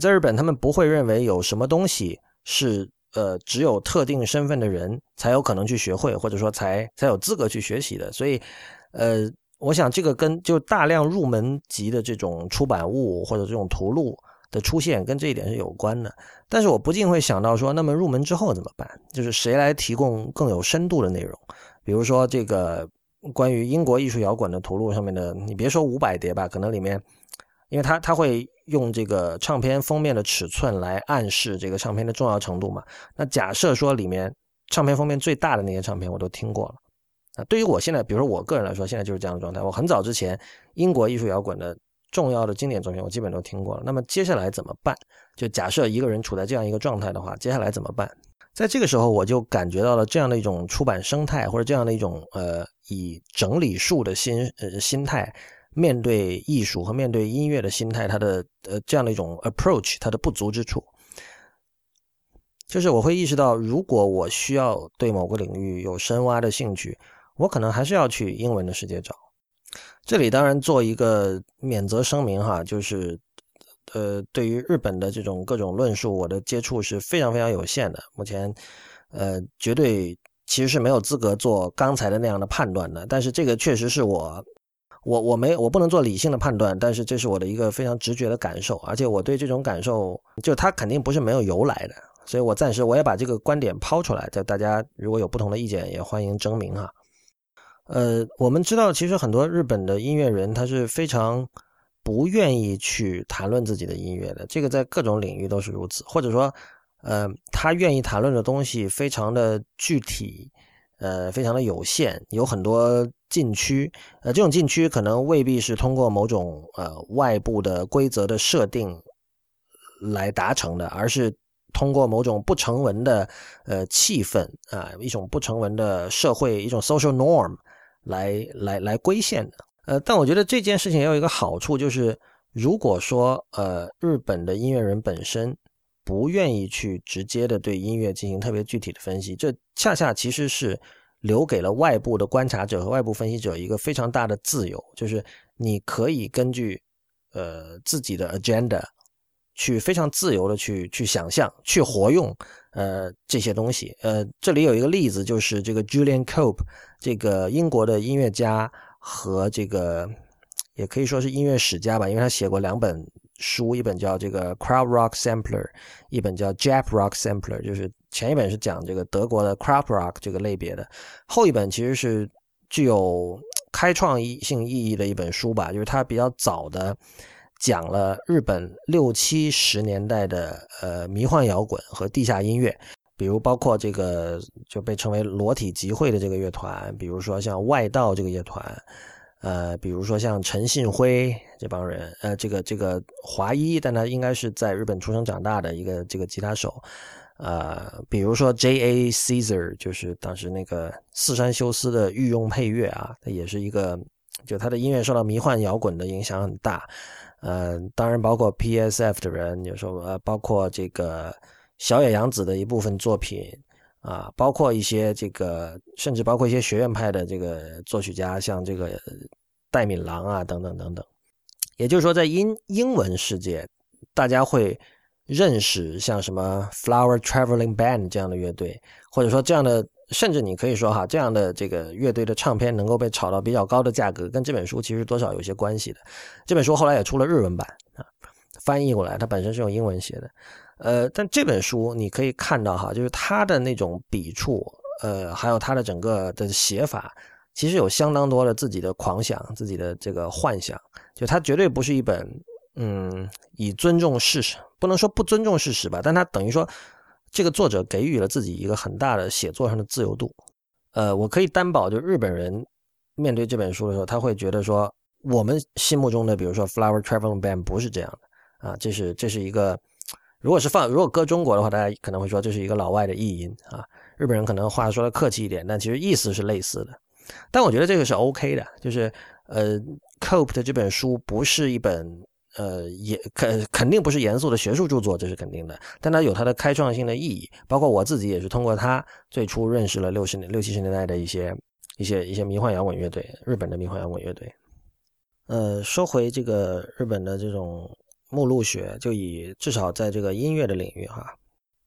[SPEAKER 1] 在日本，他们不会认为有什么东西是呃只有特定身份的人才有可能去学会，或者说才才有资格去学习的。所以，呃，我想这个跟就大量入门级的这种出版物或者这种图录的出现，跟这一点是有关的。但是我不禁会想到说，那么入门之后怎么办？就是谁来提供更有深度的内容？比如说这个。关于英国艺术摇滚的图录上面的，你别说五百碟吧，可能里面，因为他他会用这个唱片封面的尺寸来暗示这个唱片的重要程度嘛。那假设说里面唱片封面最大的那些唱片我都听过了，啊，对于我现在，比如说我个人来说，现在就是这样的状态。我很早之前英国艺术摇滚的重要的经典作品我基本都听过了。那么接下来怎么办？就假设一个人处在这样一个状态的话，接下来怎么办？在这个时候，我就感觉到了这样的一种出版生态，或者这样的一种呃，以整理术的心呃心态面对艺术和面对音乐的心态，它的呃这样的一种 approach，它的不足之处，就是我会意识到，如果我需要对某个领域有深挖的兴趣，我可能还是要去英文的世界找。这里当然做一个免责声明哈，就是。呃，对于日本的这种各种论述，我的接触是非常非常有限的。目前，呃，绝对其实是没有资格做刚才的那样的判断的。但是这个确实是我，我我没我不能做理性的判断，但是这是我的一个非常直觉的感受。而且我对这种感受，就它肯定不是没有由来的。所以我暂时我也把这个观点抛出来，在大家如果有不同的意见，也欢迎争鸣哈。呃，我们知道，其实很多日本的音乐人他是非常。不愿意去谈论自己的音乐的，这个在各种领域都是如此。或者说，呃，他愿意谈论的东西非常的具体，呃，非常的有限，有很多禁区。呃，这种禁区可能未必是通过某种呃外部的规则的设定来达成的，而是通过某种不成文的呃气氛啊，一种不成文的社会一种 social norm 来来来规限的。呃，但我觉得这件事情也有一个好处，就是如果说呃日本的音乐人本身不愿意去直接的对音乐进行特别具体的分析，这恰恰其实是留给了外部的观察者和外部分析者一个非常大的自由，就是你可以根据呃自己的 agenda 去非常自由的去去想象、去活用呃这些东西。呃，这里有一个例子，就是这个 Julian Cope 这个英国的音乐家。和这个也可以说是音乐史家吧，因为他写过两本书，一本叫这个 Crowd Rock Sampler，一本叫 Jap Rock Sampler。就是前一本是讲这个德国的 Crowd Rock 这个类别的，后一本其实是具有开创性意义的一本书吧，就是他比较早的讲了日本六七十年代的呃迷幻摇滚和地下音乐。比如包括这个就被称为裸体集会的这个乐团，比如说像外道这个乐团，呃，比如说像陈信辉这帮人，呃，这个这个华裔，但他应该是在日本出生长大的一个这个吉他手，呃，比如说 J.A. Caesar，就是当时那个四山修斯的御用配乐啊，他也是一个，就他的音乐受到迷幻摇滚的影响很大，呃，当然包括 P.S.F 的人，有时候呃，包括这个。小野洋子的一部分作品啊，包括一些这个，甚至包括一些学院派的这个作曲家，像这个戴敏郎啊，等等等等。也就是说，在英英文世界，大家会认识像什么 Flower Traveling Band 这样的乐队，或者说这样的，甚至你可以说哈，这样的这个乐队的唱片能够被炒到比较高的价格，跟这本书其实多少有些关系的。这本书后来也出了日文版啊，翻译过来，它本身是用英文写的。呃，但这本书你可以看到哈，就是他的那种笔触，呃，还有他的整个的写法，其实有相当多的自己的狂想，自己的这个幻想。就他绝对不是一本，嗯，以尊重事实，不能说不尊重事实吧，但他等于说，这个作者给予了自己一个很大的写作上的自由度。呃，我可以担保，就日本人面对这本书的时候，他会觉得说，我们心目中的，比如说 Flower Travel Ban 不是这样的啊，这是这是一个。如果是放，如果搁中国的话，大家可能会说这是一个老外的译音啊。日本人可能话说的客气一点，但其实意思是类似的。但我觉得这个是 OK 的，就是呃，Cope 的这本书不是一本呃也肯肯定不是严肃的学术著作，这是肯定的。但它有它的开创性的意义，包括我自己也是通过它最初认识了六十年六七十年代的一些一些一些迷幻摇滚乐队，日本的迷幻摇滚乐队。呃，说回这个日本的这种。目录学就以至少在这个音乐的领域哈，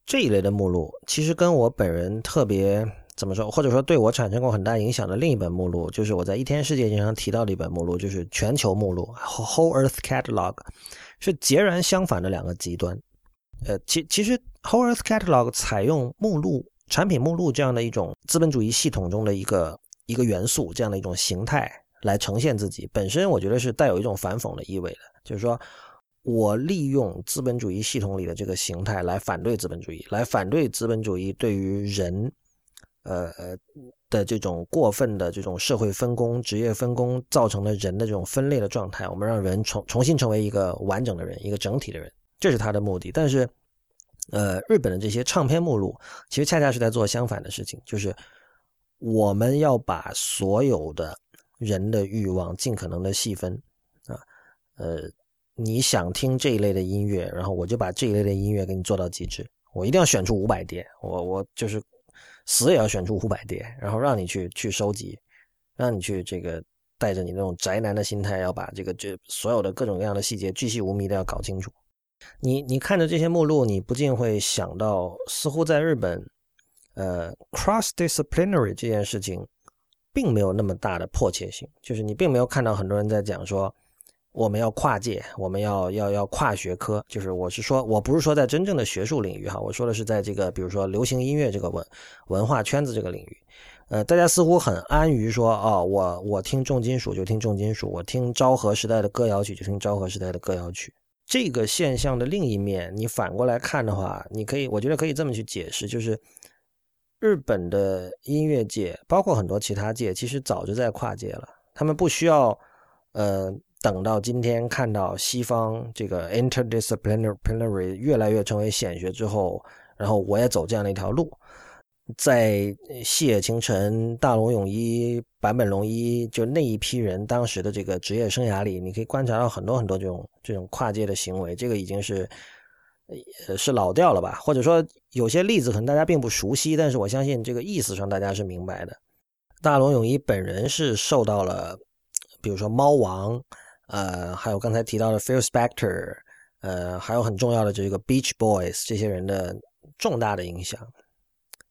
[SPEAKER 1] 这一类的目录其实跟我本人特别怎么说，或者说对我产生过很大影响的另一本目录，就是我在一天世界经常提到的一本目录，就是全球目录 （Whole Earth Catalog），是截然相反的两个极端。呃，其其实 Whole Earth Catalog 采用目录、产品目录这样的一种资本主义系统中的一个一个元素，这样的一种形态来呈现自己，本身我觉得是带有一种反讽的意味的，就是说。我利用资本主义系统里的这个形态来反对资本主义，来反对资本主义对于人，呃呃的这种过分的这种社会分工、职业分工造成的人的这种分裂的状态。我们让人重重新成为一个完整的人，一个整体的人，这是他的目的。但是，呃，日本的这些唱片目录其实恰恰是在做相反的事情，就是我们要把所有的人的欲望尽可能的细分啊，呃。你想听这一类的音乐，然后我就把这一类的音乐给你做到极致。我一定要选出五百碟，我我就是死也要选出五百碟，然后让你去去收集，让你去这个带着你那种宅男的心态，要把这个这所有的各种各样的细节巨细无迷的要搞清楚。你你看着这些目录，你不禁会想到，似乎在日本，呃，cross disciplinary 这件事情并没有那么大的迫切性，就是你并没有看到很多人在讲说。我们要跨界，我们要要要跨学科，就是我是说，我不是说在真正的学术领域哈，我说的是在这个比如说流行音乐这个文文化圈子这个领域，呃，大家似乎很安于说，哦，我我听重金属就听重金属，我听昭和时代的歌谣曲就听昭和时代的歌谣曲。这个现象的另一面，你反过来看的话，你可以，我觉得可以这么去解释，就是日本的音乐界，包括很多其他界，其实早就在跨界了，他们不需要，呃。等到今天看到西方这个 interdisciplinary 越来越成为显学之后，然后我也走这样的一条路，在细野晴臣、大龙泳衣、坂本龙一就那一批人当时的这个职业生涯里，你可以观察到很多很多这种这种跨界的行为，这个已经是是老调了吧？或者说有些例子可能大家并不熟悉，但是我相信这个意思上大家是明白的。大龙泳衣本人是受到了，比如说猫王。呃，还有刚才提到的 Phil Spector，呃，还有很重要的这个 Beach Boys 这些人的重大的影响。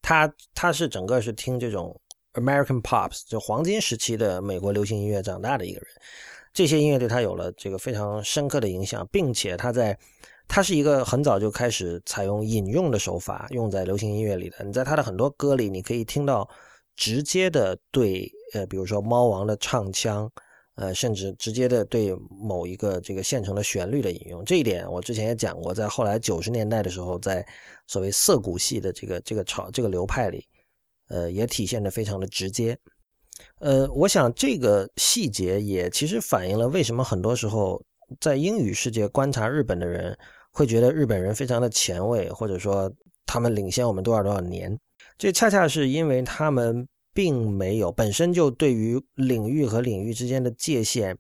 [SPEAKER 1] 他他是整个是听这种 American Pops 就黄金时期的美国流行音乐长大的一个人。这些音乐对他有了这个非常深刻的影响，并且他在他是一个很早就开始采用引用的手法用在流行音乐里的。你在他的很多歌里，你可以听到直接的对呃，比如说猫王的唱腔。呃，甚至直接的对某一个这个现成的旋律的引用，这一点我之前也讲过，在后来九十年代的时候，在所谓涩谷系的这个这个潮这个流派里，呃，也体现的非常的直接。呃，我想这个细节也其实反映了为什么很多时候在英语世界观察日本的人会觉得日本人非常的前卫，或者说他们领先我们多少多少年，这恰恰是因为他们。并没有本身就对于领域和领域之间的界限，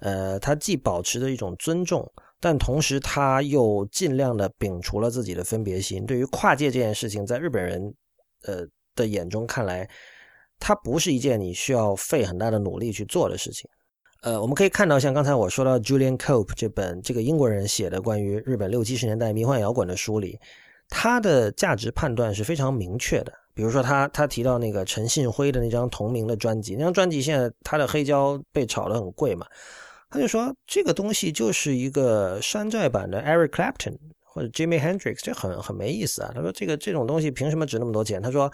[SPEAKER 1] 呃，他既保持着一种尊重，但同时他又尽量的摒除了自己的分别心。对于跨界这件事情，在日本人，呃的眼中看来，它不是一件你需要费很大的努力去做的事情。呃，我们可以看到，像刚才我说到 Julian Cope 这本这个英国人写的关于日本六七十年代迷幻摇滚的书里，他的价值判断是非常明确的。比如说，他他提到那个陈信辉的那张同名的专辑，那张专辑现在他的黑胶被炒得很贵嘛，他就说这个东西就是一个山寨版的 Eric Clapton 或者 Jimmy Hendrix，这很很没意思啊。他说这个这种东西凭什么值那么多钱？他说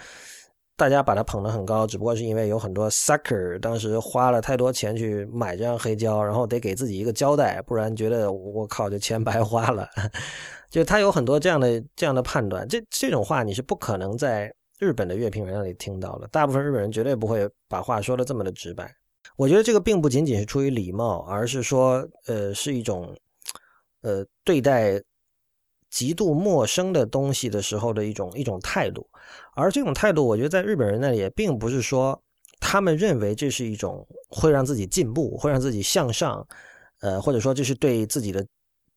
[SPEAKER 1] 大家把它捧得很高，只不过是因为有很多 sucker 当时花了太多钱去买这张黑胶，然后得给自己一个交代，不然觉得我靠这钱白花了。就他有很多这样的这样的判断，这这种话你是不可能在。日本的乐评人那里听到了，大部分日本人绝对不会把话说的这么的直白。我觉得这个并不仅仅是出于礼貌，而是说，呃，是一种，呃，对待极度陌生的东西的时候的一种一种态度。而这种态度，我觉得在日本人那里也并不是说他们认为这是一种会让自己进步、会让自己向上，呃，或者说这是对自己的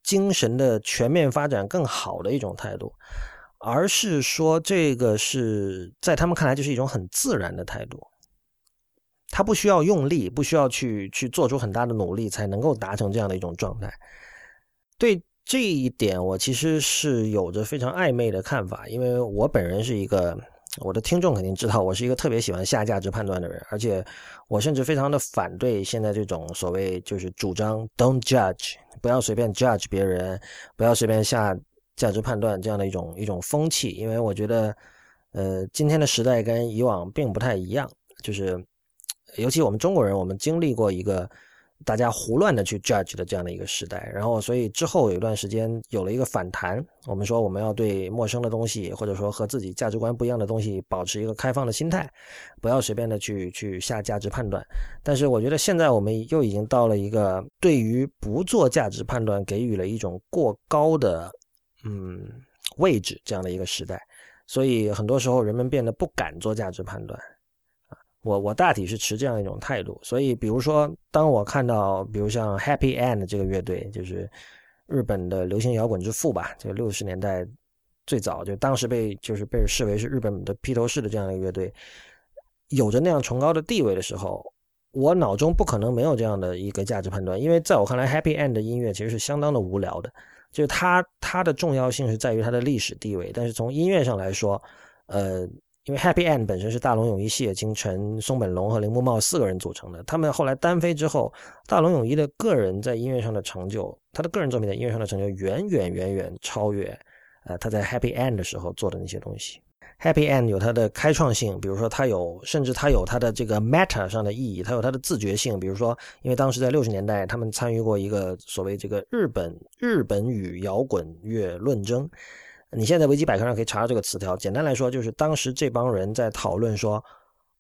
[SPEAKER 1] 精神的全面发展更好的一种态度。而是说，这个是在他们看来就是一种很自然的态度，他不需要用力，不需要去去做出很大的努力，才能够达成这样的一种状态。对这一点，我其实是有着非常暧昧的看法，因为我本人是一个，我的听众肯定知道，我是一个特别喜欢下价值判断的人，而且我甚至非常的反对现在这种所谓就是主张 “don't judge”，不要随便 judge 别人，不要随便下。价值判断这样的一种一种风气，因为我觉得，呃，今天的时代跟以往并不太一样，就是尤其我们中国人，我们经历过一个大家胡乱的去 judge 的这样的一个时代，然后所以之后有一段时间有了一个反弹，我们说我们要对陌生的东西，或者说和自己价值观不一样的东西，保持一个开放的心态，不要随便的去去下价值判断。但是我觉得现在我们又已经到了一个对于不做价值判断给予了一种过高的。嗯，位置这样的一个时代，所以很多时候人们变得不敢做价值判断啊。我我大体是持这样一种态度。所以，比如说，当我看到，比如像 Happy End 这个乐队，就是日本的流行摇滚之父吧，这个六十年代最早就当时被就是被视为是日本的披头士的这样一个乐队，有着那样崇高的地位的时候，我脑中不可能没有这样的一个价值判断，因为在我看来，Happy End 的音乐其实是相当的无聊的。就是它，它的重要性是在于它的历史地位，但是从音乐上来说，呃，因为 Happy End 本身是大龙泳衣、谢金城、松本龙和铃木茂四个人组成的，他们后来单飞之后，大龙泳衣的个人在音乐上的成就，他的个人作品在音乐上的成就远远远远超越，呃，他在 Happy End 的时候做的那些东西。Happy End 有它的开创性，比如说它有，甚至它有它的这个 meta 上的意义，它有它的自觉性。比如说，因为当时在六十年代，他们参与过一个所谓这个日本日本语摇滚乐论争。你现在维基百科上可以查到这个词条。简单来说，就是当时这帮人在讨论说，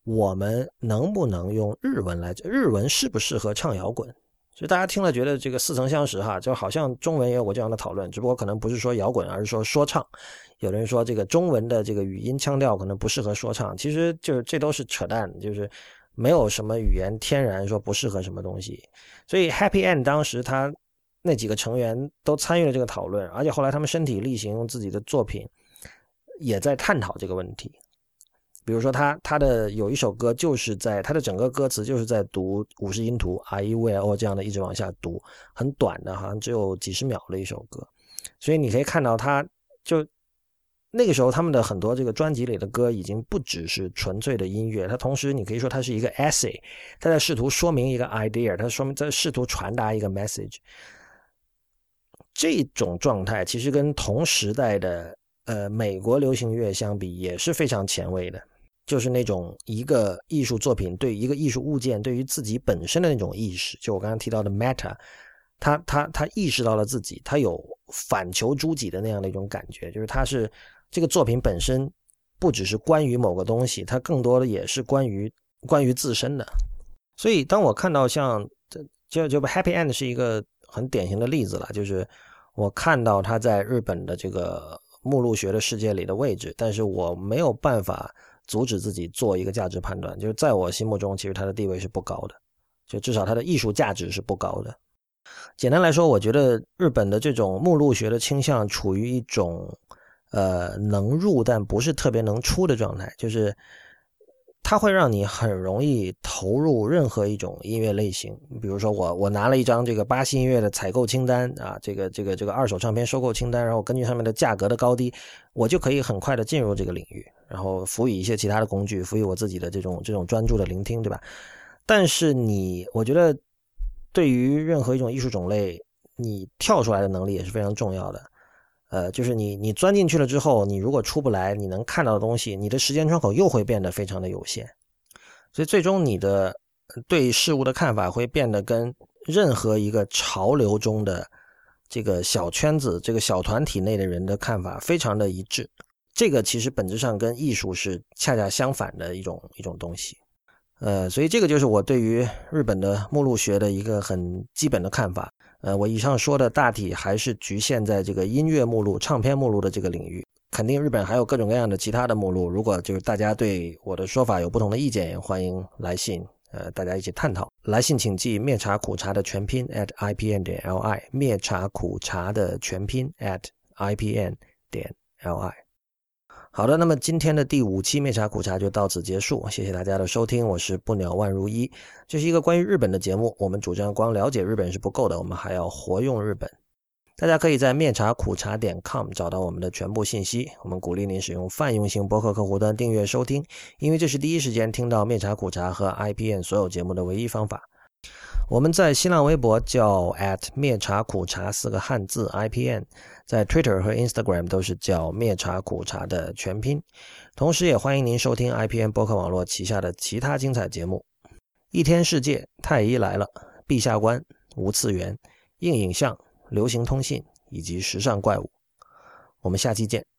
[SPEAKER 1] 我们能不能用日文来，日文适不适合唱摇滚？所以大家听了觉得这个似曾相识哈，就好像中文也有过这样的讨论，只不过可能不是说摇滚，而是说说唱。有人说这个中文的这个语音腔调可能不适合说唱，其实就是这都是扯淡，就是没有什么语言天然说不适合什么东西。所以 Happy End 当时他那几个成员都参与了这个讨论，而且后来他们身体力行用自己的作品也在探讨这个问题。比如说，他他的有一首歌，就是在他的整个歌词就是在读五十音图，I U L O 这样的一直往下读，很短的，好像只有几十秒的一首歌。所以你可以看到，他就那个时候他们的很多这个专辑里的歌已经不只是纯粹的音乐，它同时你可以说它是一个 essay，他在试图说明一个 idea，他说明在试图传达一个 message。这种状态其实跟同时代的呃美国流行乐相比也是非常前卫的。就是那种一个艺术作品对一个艺术物件对于自己本身的那种意识，就我刚刚提到的 meta，他他他意识到了自己，他有反求诸己的那样的一种感觉，就是他是这个作品本身不只是关于某个东西，它更多的也是关于关于自身的。所以当我看到像就就 Happy End 是一个很典型的例子了，就是我看到他在日本的这个目录学的世界里的位置，但是我没有办法。阻止自己做一个价值判断，就是在我心目中，其实他的地位是不高的，就至少他的艺术价值是不高的。简单来说，我觉得日本的这种目录学的倾向处于一种呃能入但不是特别能出的状态，就是它会让你很容易投入任何一种音乐类型。比如说，我我拿了一张这个巴西音乐的采购清单啊，这个这个这个二手唱片收购清单，然后根据上面的价格的高低，我就可以很快的进入这个领域。然后辅以一些其他的工具，辅以我自己的这种这种专注的聆听，对吧？但是你，我觉得对于任何一种艺术种类，你跳出来的能力也是非常重要的。呃，就是你你钻进去了之后，你如果出不来，你能看到的东西，你的时间窗口又会变得非常的有限。所以最终你的对事物的看法会变得跟任何一个潮流中的这个小圈子、这个小团体内的人的看法非常的一致。这个其实本质上跟艺术是恰恰相反的一种一种东西，呃，所以这个就是我对于日本的目录学的一个很基本的看法。呃，我以上说的大体还是局限在这个音乐目录、唱片目录的这个领域。肯定日本还有各种各样的其他的目录。如果就是大家对我的说法有不同的意见，也欢迎来信，呃，大家一起探讨。来信请寄灭茶苦茶的全拼 at ipn 点 li，灭茶苦茶的全拼 at ipn 点 li。好的，那么今天的第五期灭茶苦茶就到此结束，谢谢大家的收听，我是不鸟万如一，这是一个关于日本的节目，我们主张光了解日本是不够的，我们还要活用日本。大家可以在灭茶苦茶点 com 找到我们的全部信息，我们鼓励您使用泛用型博客客户端订阅收听，因为这是第一时间听到灭茶苦茶和 IPN 所有节目的唯一方法。我们在新浪微博叫 at 灭茶苦茶四个汉字 IPN，在 Twitter 和 Instagram 都是叫灭茶苦茶的全拼。同时，也欢迎您收听 IPN 博客网络旗下的其他精彩节目：一天世界、太医来了、陛下观、无次元、硬影像、流行通信以及时尚怪物。我们下期见。